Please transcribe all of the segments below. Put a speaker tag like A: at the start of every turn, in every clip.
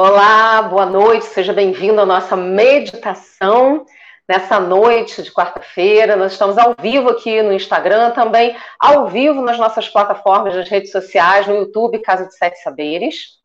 A: Olá, boa noite, seja bem-vindo à nossa meditação nessa noite de quarta-feira. Nós estamos ao vivo aqui no Instagram, também ao vivo nas nossas plataformas nas redes sociais, no YouTube Casa de Sete Saberes,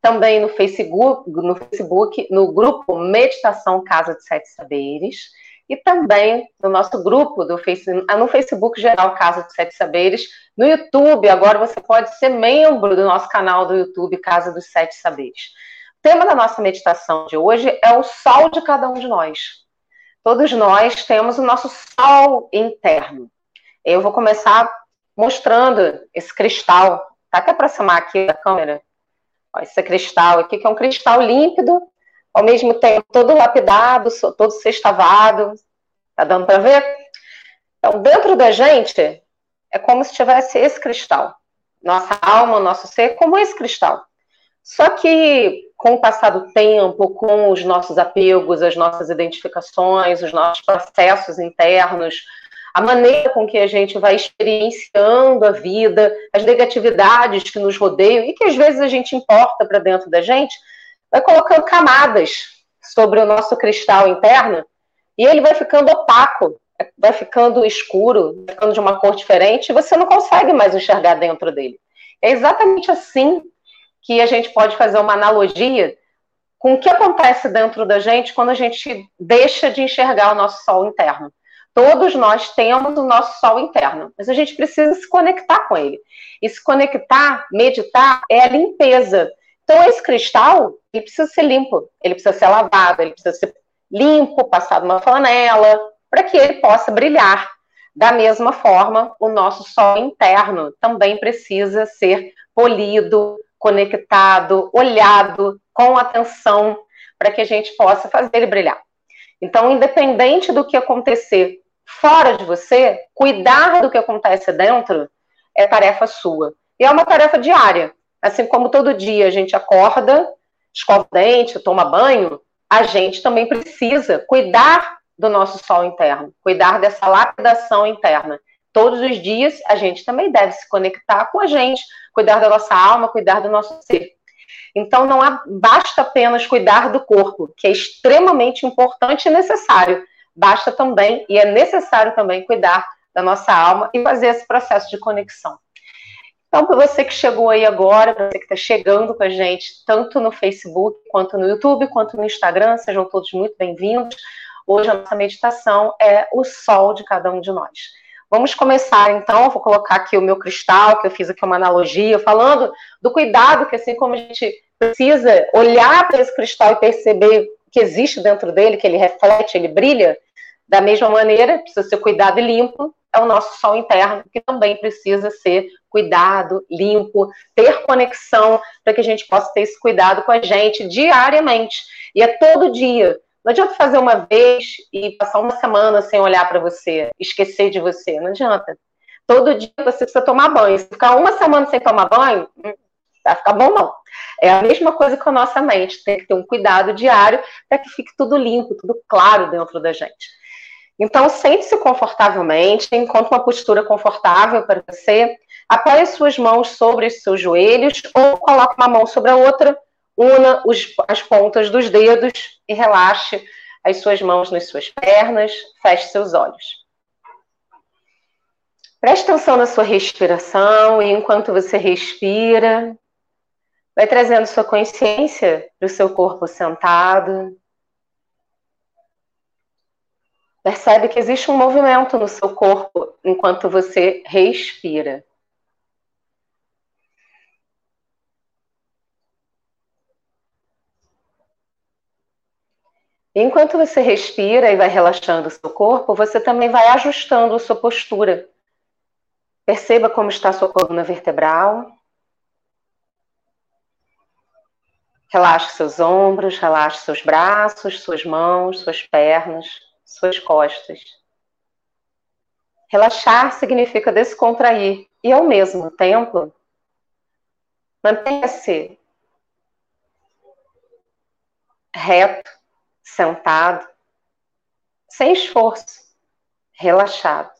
A: também no Facebook, no Facebook, no grupo Meditação Casa de Sete Saberes e também no nosso grupo do Facebook, ah, no Facebook geral Casa de Sete Saberes, no YouTube. Agora você pode ser membro do nosso canal do YouTube Casa dos Sete Saberes. O tema da nossa meditação de hoje é o sol de cada um de nós. Todos nós temos o nosso sol interno. Eu vou começar mostrando esse cristal. Tá até aproximar aqui da câmera. Ó, esse cristal aqui, que é um cristal límpido, ao mesmo tempo todo lapidado, todo sextavado. Tá dando para ver? Então, dentro da gente, é como se tivesse esse cristal. Nossa alma, nosso ser, como esse cristal. Só que com o passar do tempo, com os nossos apegos, as nossas identificações, os nossos processos internos, a maneira com que a gente vai experienciando a vida, as negatividades que nos rodeiam e que às vezes a gente importa para dentro da gente, vai colocando camadas sobre o nosso cristal interno e ele vai ficando opaco, vai ficando escuro, ficando de uma cor diferente e você não consegue mais enxergar dentro dele. É exatamente assim que a gente pode fazer uma analogia com o que acontece dentro da gente quando a gente deixa de enxergar o nosso sol interno. Todos nós temos o nosso sol interno, mas a gente precisa se conectar com ele. E se conectar, meditar, é a limpeza. Então, esse cristal, ele precisa ser limpo, ele precisa ser lavado, ele precisa ser limpo, passado uma flanela, para que ele possa brilhar. Da mesma forma, o nosso sol interno também precisa ser polido, conectado, olhado com atenção, para que a gente possa fazer ele brilhar. Então, independente do que acontecer fora de você, cuidar do que acontece dentro é tarefa sua. E é uma tarefa diária. Assim como todo dia a gente acorda, escova o dente, toma banho, a gente também precisa cuidar do nosso sol interno, cuidar dessa lapidação interna. Todos os dias a gente também deve se conectar com a gente, cuidar da nossa alma, cuidar do nosso ser. Então não há, basta apenas cuidar do corpo, que é extremamente importante e necessário. Basta também e é necessário também cuidar da nossa alma e fazer esse processo de conexão. Então, para você que chegou aí agora, para você que está chegando com a gente, tanto no Facebook, quanto no YouTube, quanto no Instagram, sejam todos muito bem-vindos. Hoje a nossa meditação é o sol de cada um de nós. Vamos começar então, vou colocar aqui o meu cristal, que eu fiz aqui uma analogia, falando do cuidado que assim como a gente precisa olhar para esse cristal e perceber que existe dentro dele, que ele reflete, ele brilha, da mesma maneira, precisa ser cuidado e limpo, é o nosso sol interno, que também precisa ser cuidado, limpo, ter conexão, para que a gente possa ter esse cuidado com a gente diariamente. E é todo dia. Não adianta fazer uma vez e passar uma semana sem olhar para você, esquecer de você. Não adianta. Todo dia você precisa tomar banho. Se ficar uma semana sem tomar banho, hum, vai ficar bom não. É a mesma coisa com a nossa mente. Tem que ter um cuidado diário para que fique tudo limpo, tudo claro dentro da gente. Então, sente-se confortavelmente, encontre uma postura confortável para você. Apoie suas mãos sobre os seus joelhos ou coloque uma mão sobre a outra Una os, as pontas dos dedos e relaxe as suas mãos nas suas pernas, feche seus olhos. Preste atenção na sua respiração e enquanto você respira, vai trazendo sua consciência para o seu corpo sentado. Percebe que existe um movimento no seu corpo enquanto você respira. Enquanto você respira e vai relaxando o seu corpo, você também vai ajustando a sua postura. Perceba como está a sua coluna vertebral. Relaxe seus ombros, relaxe seus braços, suas mãos, suas pernas, suas costas. Relaxar significa descontrair e, ao mesmo tempo, mantenha-se reto, sentado, sem esforço, relaxado.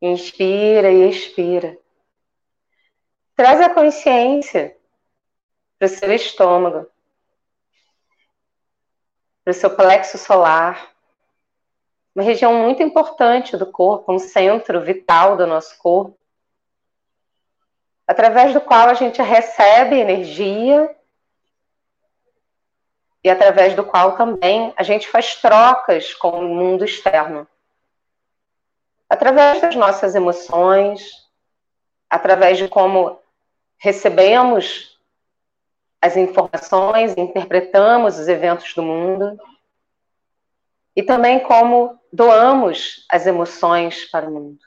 A: Inspira e expira. Traz a consciência para o seu estômago, para o seu plexo solar, uma região muito importante do corpo, um centro vital do nosso corpo, através do qual a gente recebe energia e através do qual também a gente faz trocas com o mundo externo. Através das nossas emoções, através de como recebemos as informações, interpretamos os eventos do mundo e também como doamos as emoções para o mundo.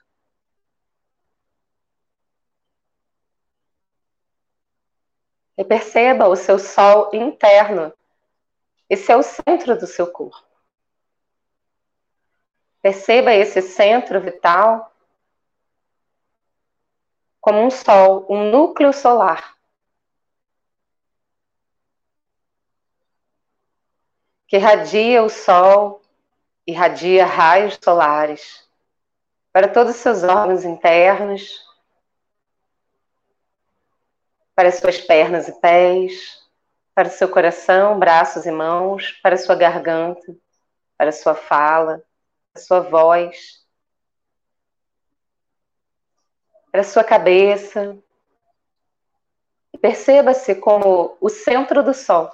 A: E perceba o seu sol interno. Esse é o centro do seu corpo. Perceba esse centro vital como um sol, um núcleo solar. Que irradia o sol, irradia raios solares para todos os seus órgãos internos, para suas pernas e pés, para seu coração, braços e mãos, para sua garganta, para sua fala, para sua voz, para sua cabeça. Perceba-se como o centro do sol.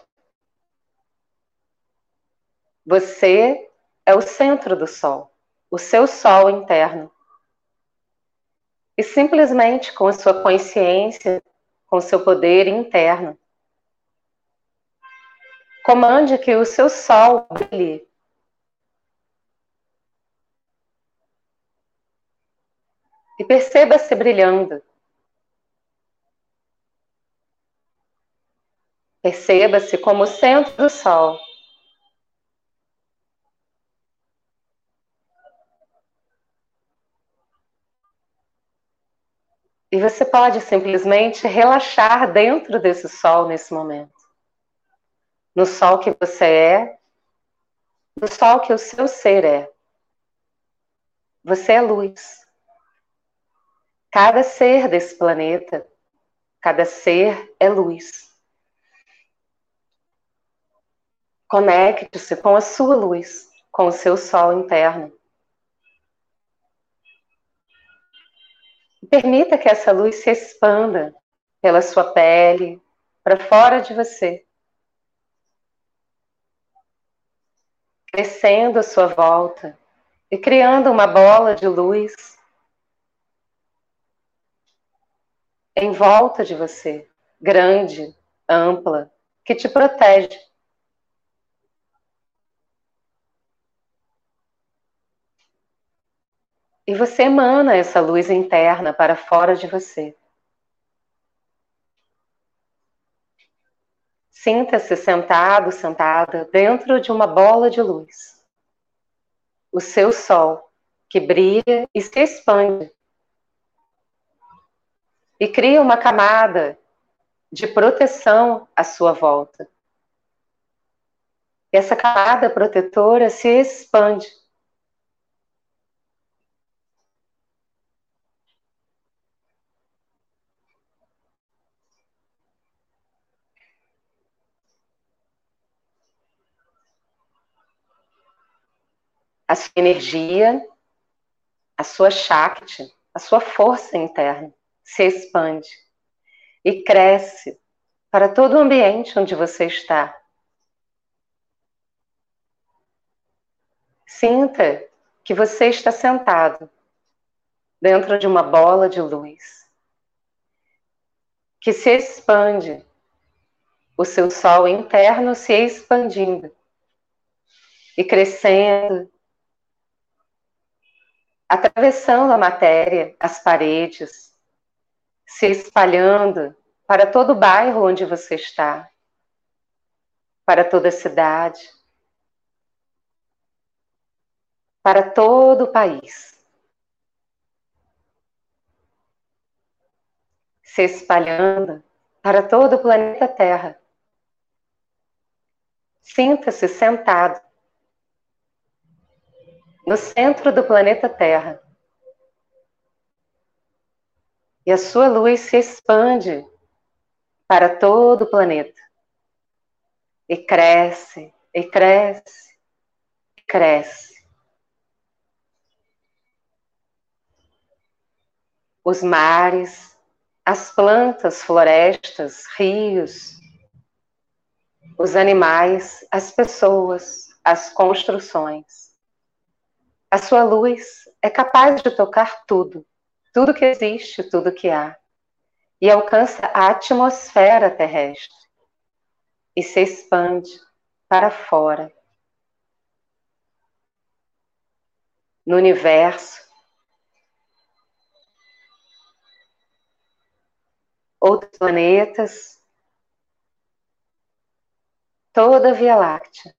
A: Você é o centro do sol, o seu sol interno. E simplesmente com a sua consciência, com o seu poder interno. Comande que o seu sol brilhe. E perceba-se brilhando. Perceba-se como o centro do sol. E você pode simplesmente relaxar dentro desse sol nesse momento. No sol que você é, no sol que o seu ser é. Você é luz. Cada ser desse planeta, cada ser é luz. Conecte-se com a sua luz, com o seu sol interno. Permita que essa luz se expanda pela sua pele, para fora de você. Crescendo à sua volta e criando uma bola de luz em volta de você, grande, ampla, que te protege. E você emana essa luz interna para fora de você. Sinta-se sentado, sentada dentro de uma bola de luz. O seu sol, que brilha e se expande. E cria uma camada de proteção à sua volta. E essa camada protetora se expande sua energia, a sua Shakti, a sua força interna se expande e cresce para todo o ambiente onde você está. Sinta que você está sentado dentro de uma bola de luz que se expande, o seu sol interno se expandindo e crescendo atravessando a matéria, as paredes, se espalhando para todo o bairro onde você está, para toda a cidade, para todo o país. Se espalhando para todo o planeta Terra. Sinta-se sentado no centro do planeta Terra. E a sua luz se expande para todo o planeta. E cresce, e cresce, e cresce. Os mares, as plantas, florestas, rios, os animais, as pessoas, as construções. A sua luz é capaz de tocar tudo, tudo que existe, tudo que há, e alcança a atmosfera terrestre e se expande para fora. No universo, outros planetas, toda a Via Láctea.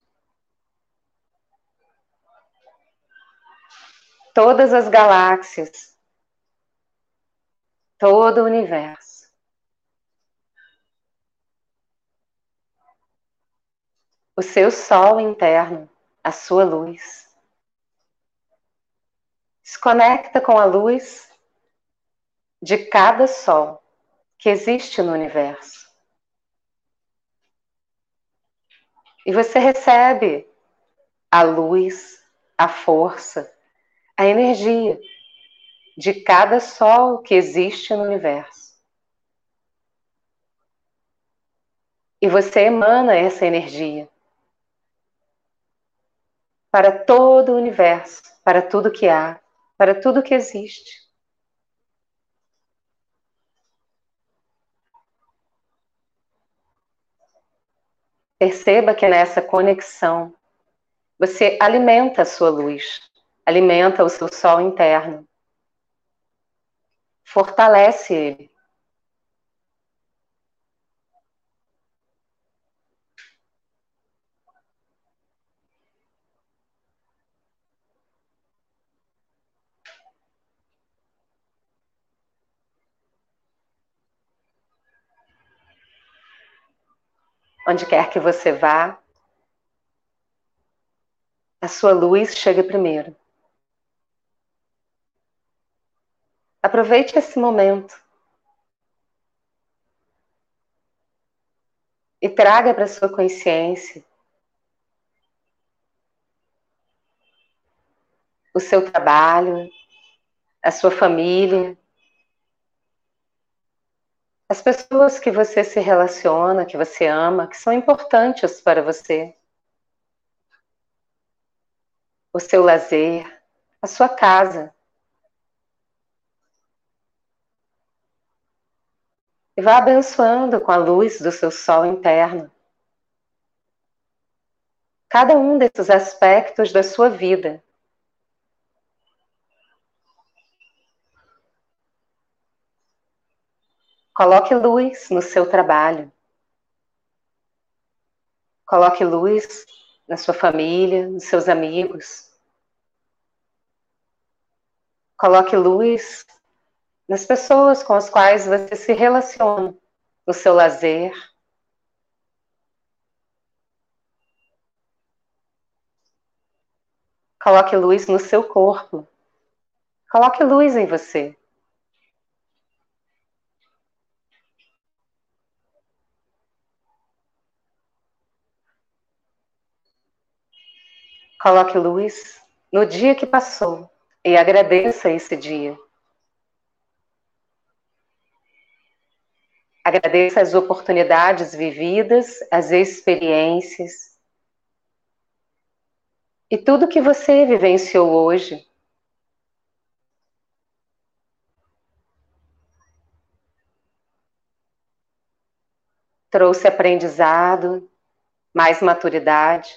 A: Todas as galáxias, todo o universo. O seu sol interno, a sua luz. Se conecta com a luz de cada sol que existe no universo. E você recebe a luz, a força, a energia de cada sol que existe no universo. E você emana essa energia para todo o universo, para tudo que há, para tudo que existe. Perceba que nessa conexão você alimenta a sua luz, alimenta o seu sol interno, fortalece ele. Onde quer que você vá, a sua luz chega primeiro. Aproveite esse momento e traga para sua consciência o seu trabalho, a sua família, as pessoas que você se relaciona, que você ama, que são importantes para você. O seu lazer, a sua casa. E vá abençoando com a luz do seu sol interno cada um desses aspectos da sua vida Coloque luz no seu trabalho. Coloque luz na sua família, nos seus amigos. Coloque luz nas pessoas com as quais você se relaciona, no seu lazer. Coloque luz no seu corpo. Coloque luz em você. Coloque luz no dia que passou e agradeça esse dia. Agradeça as oportunidades vividas, as experiências e tudo que você vivenciou hoje. Trouxe aprendizado, mais maturidade.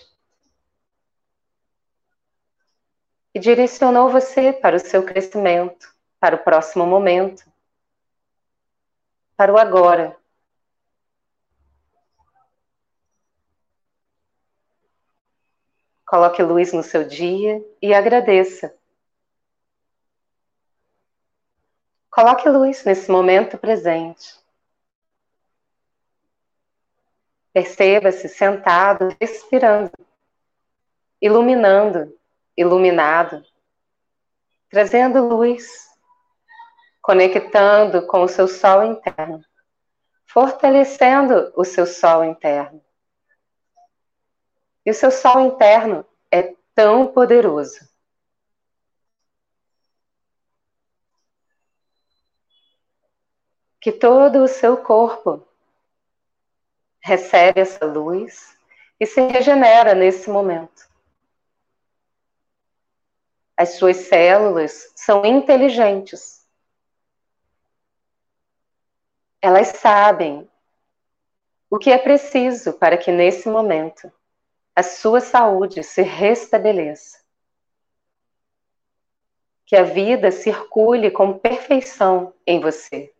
A: e direcionou você para o seu crescimento, para o próximo momento, para o agora. Coloque luz no seu dia e agradeça. Coloque luz nesse momento presente. Perceba-se sentado, respirando, iluminando iluminado, trazendo luz, conectando com o seu sol interno, fortalecendo o seu sol interno. E o seu sol interno é tão poderoso que todo o seu corpo recebe essa luz e se regenera nesse momento. As suas células são inteligentes. Elas sabem o que é preciso para que nesse momento a sua saúde se restabeleça. Que a vida circule com perfeição em você.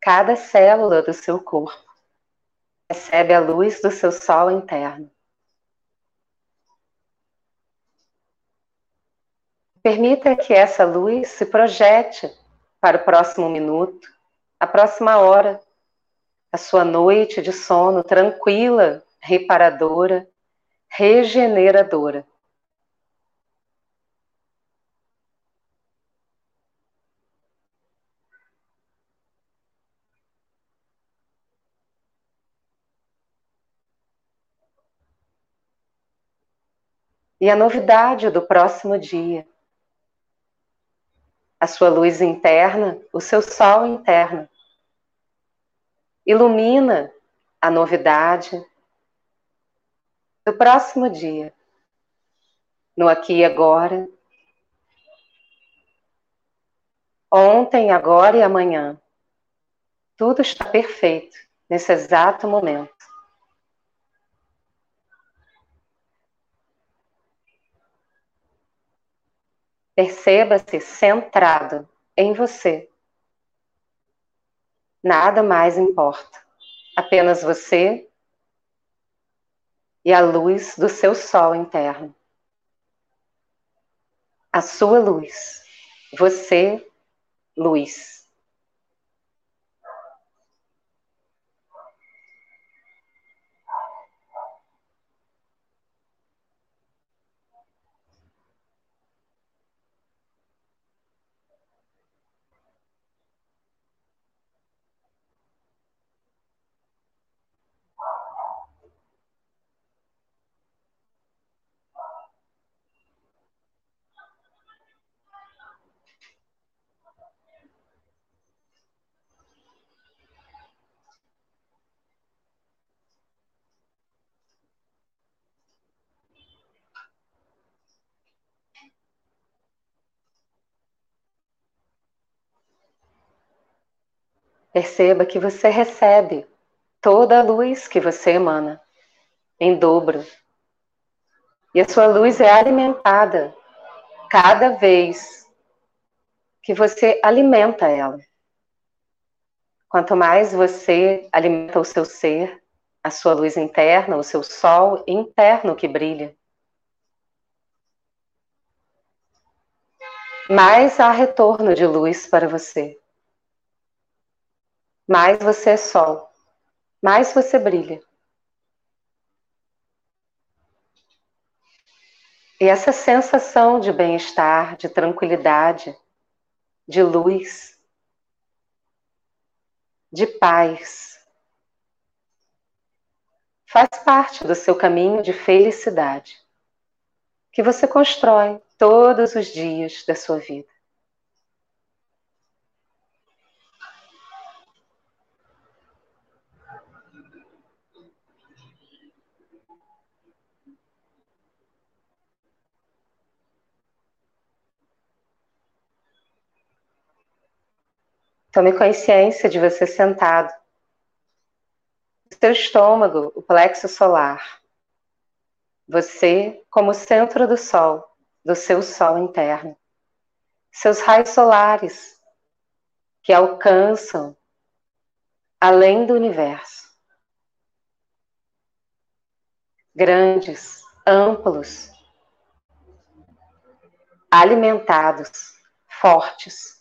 A: Cada célula do seu corpo recebe a luz do seu sol interno. Permita que essa luz se projete para o próximo minuto, a próxima hora, a sua noite de sono tranquila, reparadora, regeneradora. E a novidade do próximo dia. A sua luz interna, o seu sol interno. Ilumina a novidade do próximo dia, no aqui e agora, ontem, agora e amanhã. Tudo está perfeito nesse exato momento. Perceba-se centrado em você. Nada mais importa. Apenas você e a luz do seu sol interno. A sua luz. Você, luz. Perceba que você recebe toda a luz que você emana em dobro. E a sua luz é alimentada cada vez que você alimenta ela. Quanto mais você alimenta o seu ser, a sua luz interna, o seu sol interno que brilha, mais há retorno de luz para você mais você é sol, mais você brilha. E essa sensação de bem-estar, de tranquilidade, de luz, de paz, faz parte do seu caminho de felicidade, que você constrói todos os dias da sua vida. Tome consciência de você sentado. Seu estômago, o plexo solar, Você como centro do Sol, do seu Sol interno. Seus raios solares que alcançam além do universo. Grandes, amplos, alimentados, fortes.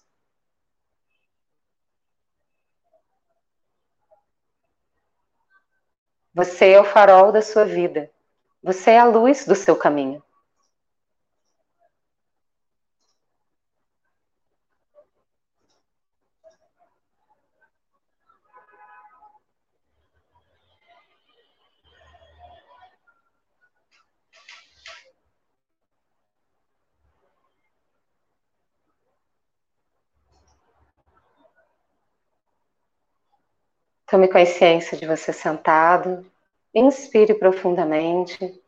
A: Você é o farol da sua vida. Você é a luz do seu caminho. Tome consciência de você sentado. Inspire profundamente.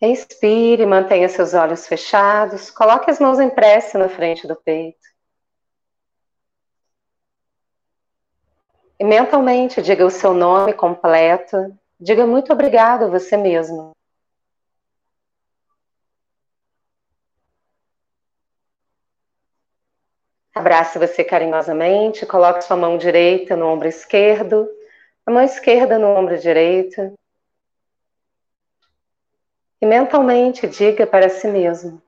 A: Expire, mantenha seus olhos fechados. Coloque as mãos em prece na frente do peito. E mentalmente diga o seu nome completo. Diga muito obrigado a você mesmo. Abrace você carinhosamente, coloque sua mão direita no ombro esquerdo, a mão esquerda no ombro direito. E mentalmente diga para si mesmo: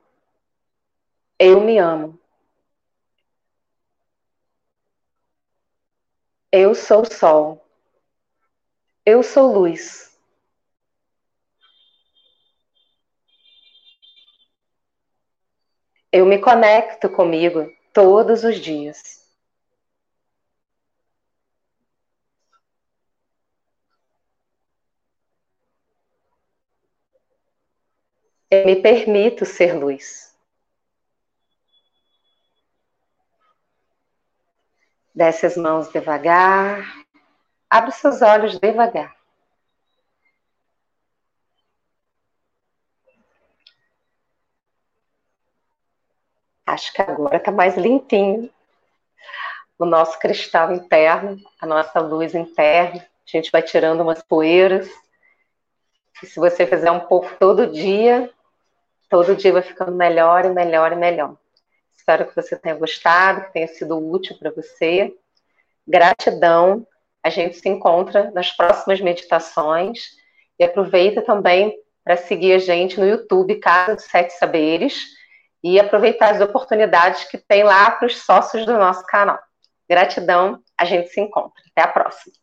A: Eu me amo. Eu sou sol. Eu sou luz. Eu me conecto comigo todos os dias. Eu me permito ser luz. Desce as mãos devagar. Abre seus olhos devagar. Acho que agora está mais limpinho o nosso cristal interno, a nossa luz interna. A gente vai tirando umas poeiras. E se você fizer um pouco todo dia, todo dia vai ficando melhor e melhor e melhor. Espero que você tenha gostado, que tenha sido útil para você. Gratidão. A gente se encontra nas próximas meditações. E aproveita também para seguir a gente no YouTube, Casa dos Sete Saberes e aproveitar as oportunidades que tem lá para os sócios do nosso canal. Gratidão, a gente se encontra. Até a próxima.